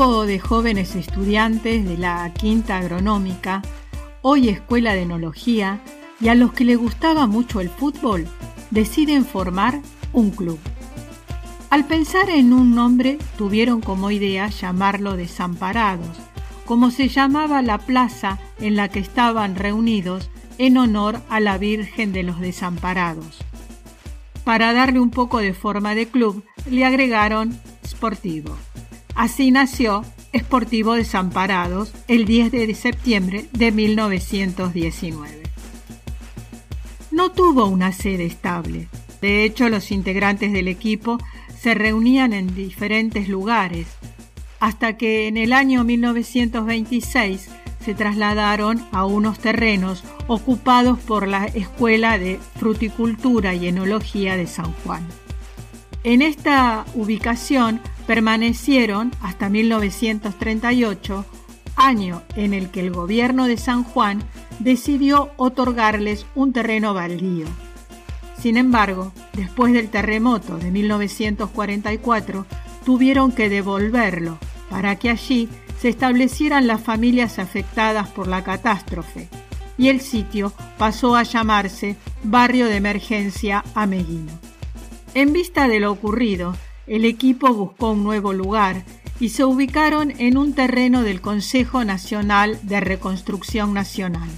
de jóvenes estudiantes de la Quinta Agronómica, hoy Escuela de Enología, y a los que les gustaba mucho el fútbol, deciden formar un club. Al pensar en un nombre, tuvieron como idea llamarlo Desamparados, como se llamaba la plaza en la que estaban reunidos en honor a la Virgen de los Desamparados. Para darle un poco de forma de club, le agregaron Sportivo. Así nació Sportivo Desamparados el 10 de septiembre de 1919. No tuvo una sede estable. De hecho, los integrantes del equipo se reunían en diferentes lugares, hasta que en el año 1926 se trasladaron a unos terrenos ocupados por la Escuela de Fruticultura y Enología de San Juan. En esta ubicación permanecieron hasta 1938, año en el que el gobierno de San Juan decidió otorgarles un terreno baldío. Sin embargo, después del terremoto de 1944, tuvieron que devolverlo para que allí se establecieran las familias afectadas por la catástrofe y el sitio pasó a llamarse Barrio de Emergencia Ameguino. En vista de lo ocurrido, el equipo buscó un nuevo lugar y se ubicaron en un terreno del Consejo Nacional de Reconstrucción Nacional.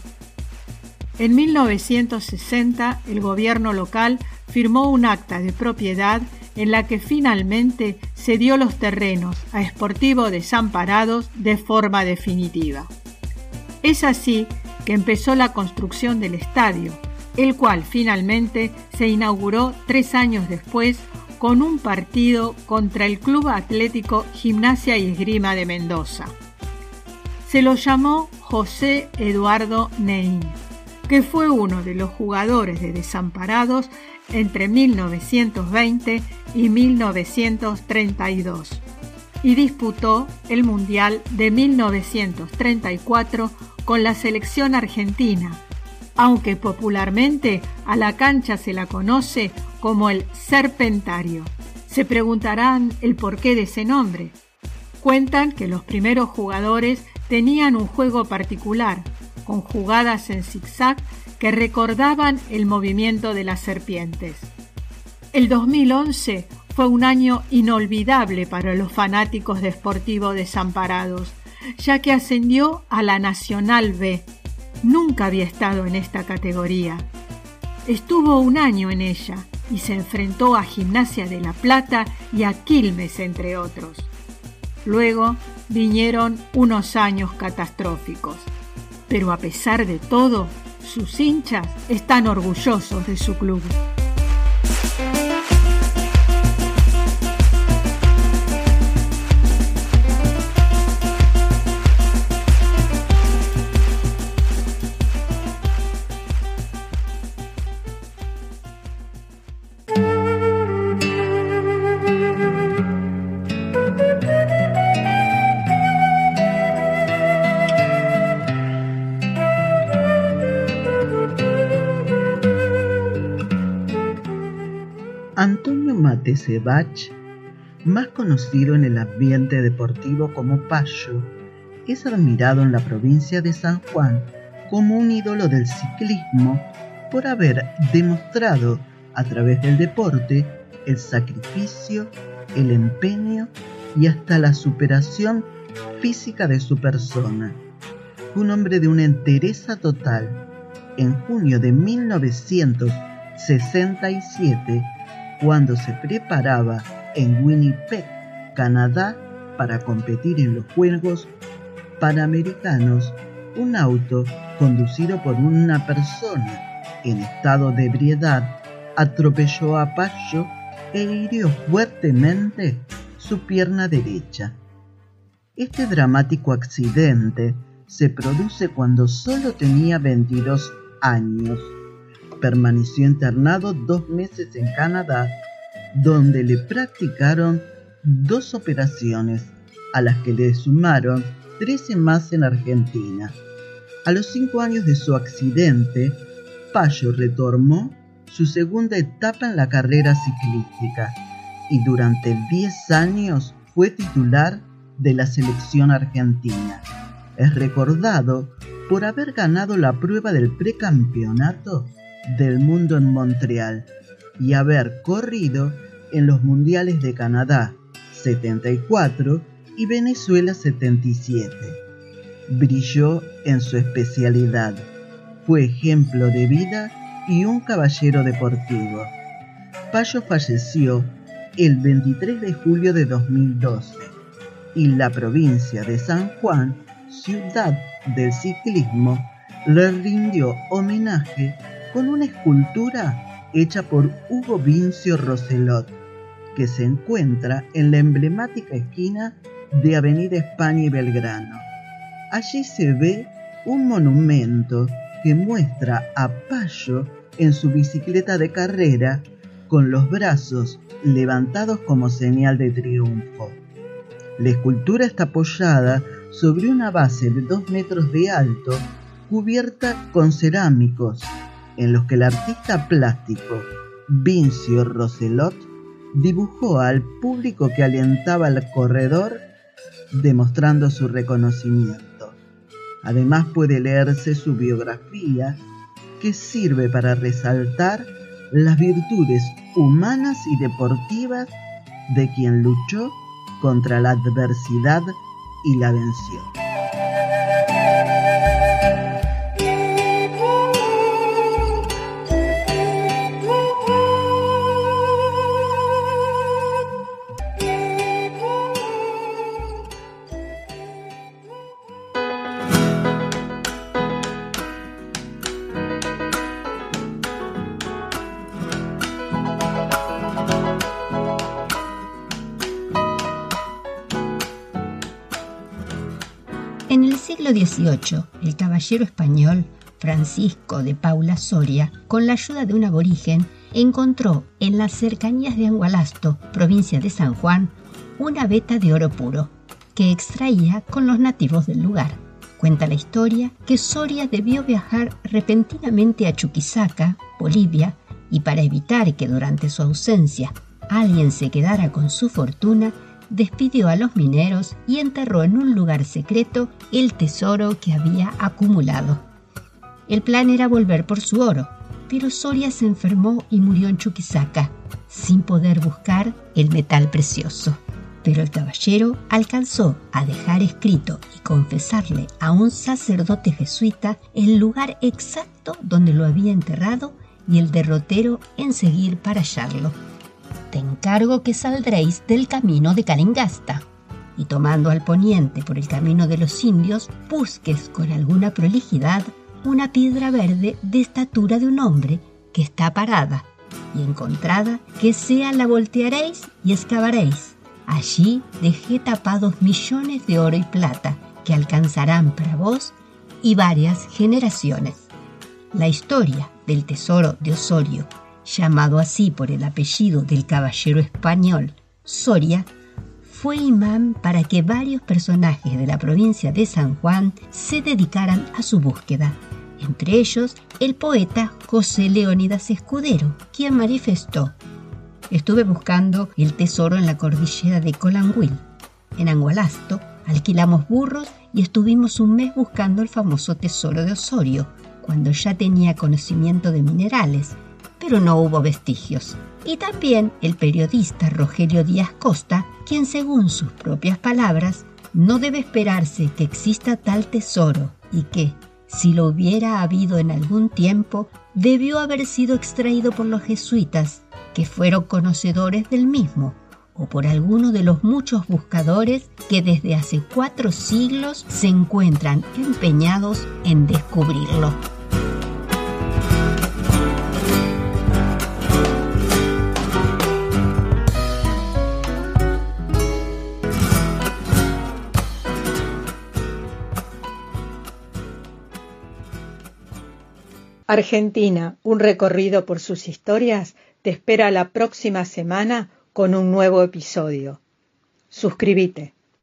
En 1960, el gobierno local firmó un acta de propiedad en la que finalmente cedió los terrenos a Sportivo Desamparados de forma definitiva. Es así que empezó la construcción del estadio, el cual finalmente se inauguró tres años después con un partido contra el Club Atlético Gimnasia y Esgrima de Mendoza. Se lo llamó José Eduardo Neín, que fue uno de los jugadores de Desamparados entre 1920 y 1932 y disputó el Mundial de 1934 con la selección argentina, aunque popularmente a la cancha se la conoce como el Serpentario. Se preguntarán el porqué de ese nombre. Cuentan que los primeros jugadores tenían un juego particular, con jugadas en zigzag que recordaban el movimiento de las serpientes. El 2011 fue un año inolvidable para los fanáticos de Sportivo Desamparados, ya que ascendió a la Nacional B. Nunca había estado en esta categoría. Estuvo un año en ella y se enfrentó a Gimnasia de La Plata y a Quilmes, entre otros. Luego vinieron unos años catastróficos. Pero a pesar de todo, sus hinchas están orgullosos de su club. Sebach, más conocido en el ambiente deportivo como Payo, es admirado en la provincia de San Juan como un ídolo del ciclismo por haber demostrado a través del deporte el sacrificio, el empeño y hasta la superación física de su persona. Un hombre de una entereza total. En junio de 1967 cuando se preparaba en Winnipeg, Canadá, para competir en los Juegos Panamericanos, un auto conducido por una persona en estado de ebriedad atropelló a Pacho e hirió fuertemente su pierna derecha. Este dramático accidente se produce cuando solo tenía 22 años permaneció internado dos meses en Canadá, donde le practicaron dos operaciones, a las que le sumaron 13 más en Argentina. A los cinco años de su accidente, Payo retomó su segunda etapa en la carrera ciclística y durante 10 años fue titular de la selección argentina. Es recordado por haber ganado la prueba del precampeonato del mundo en Montreal y haber corrido en los Mundiales de Canadá 74 y Venezuela 77. Brilló en su especialidad. Fue ejemplo de vida y un caballero deportivo. Payo falleció el 23 de julio de 2012 y la provincia de San Juan, ciudad del ciclismo, le rindió homenaje con una escultura hecha por Hugo Vincio Roselot, que se encuentra en la emblemática esquina de Avenida España y Belgrano. Allí se ve un monumento que muestra a Payo en su bicicleta de carrera con los brazos levantados como señal de triunfo. La escultura está apoyada sobre una base de dos metros de alto cubierta con cerámicos en los que el artista plástico Vincio Roselot dibujó al público que alentaba al corredor demostrando su reconocimiento. Además puede leerse su biografía que sirve para resaltar las virtudes humanas y deportivas de quien luchó contra la adversidad y la venció. Siglo XVIII, el caballero español Francisco de Paula Soria, con la ayuda de un aborigen, encontró en las cercanías de Angualasto, provincia de San Juan, una veta de oro puro, que extraía con los nativos del lugar. Cuenta la historia que Soria debió viajar repentinamente a Chuquisaca, Bolivia, y para evitar que durante su ausencia alguien se quedara con su fortuna, despidió a los mineros y enterró en un lugar secreto el tesoro que había acumulado. El plan era volver por su oro, pero Soria se enfermó y murió en Chuquisaca, sin poder buscar el metal precioso. Pero el caballero alcanzó a dejar escrito y confesarle a un sacerdote jesuita el lugar exacto donde lo había enterrado y el derrotero en seguir para hallarlo te encargo que saldréis del camino de Calingasta y tomando al poniente por el camino de los indios, busques con alguna prolijidad una piedra verde de estatura de un hombre que está parada y encontrada que sea la voltearéis y excavaréis. Allí dejé tapados millones de oro y plata que alcanzarán para vos y varias generaciones. La historia del tesoro de Osorio llamado así por el apellido del caballero español Soria, fue imán para que varios personajes de la provincia de San Juan se dedicaran a su búsqueda, entre ellos el poeta José Leónidas Escudero, quien manifestó, estuve buscando el tesoro en la cordillera de Colanguil. En Angualasto alquilamos burros y estuvimos un mes buscando el famoso tesoro de Osorio, cuando ya tenía conocimiento de minerales pero no hubo vestigios. Y también el periodista Rogelio Díaz Costa, quien según sus propias palabras, no debe esperarse que exista tal tesoro y que, si lo hubiera habido en algún tiempo, debió haber sido extraído por los jesuitas, que fueron conocedores del mismo, o por alguno de los muchos buscadores que desde hace cuatro siglos se encuentran empeñados en descubrirlo. Argentina, un recorrido por sus historias, te espera la próxima semana con un nuevo episodio. Suscríbete.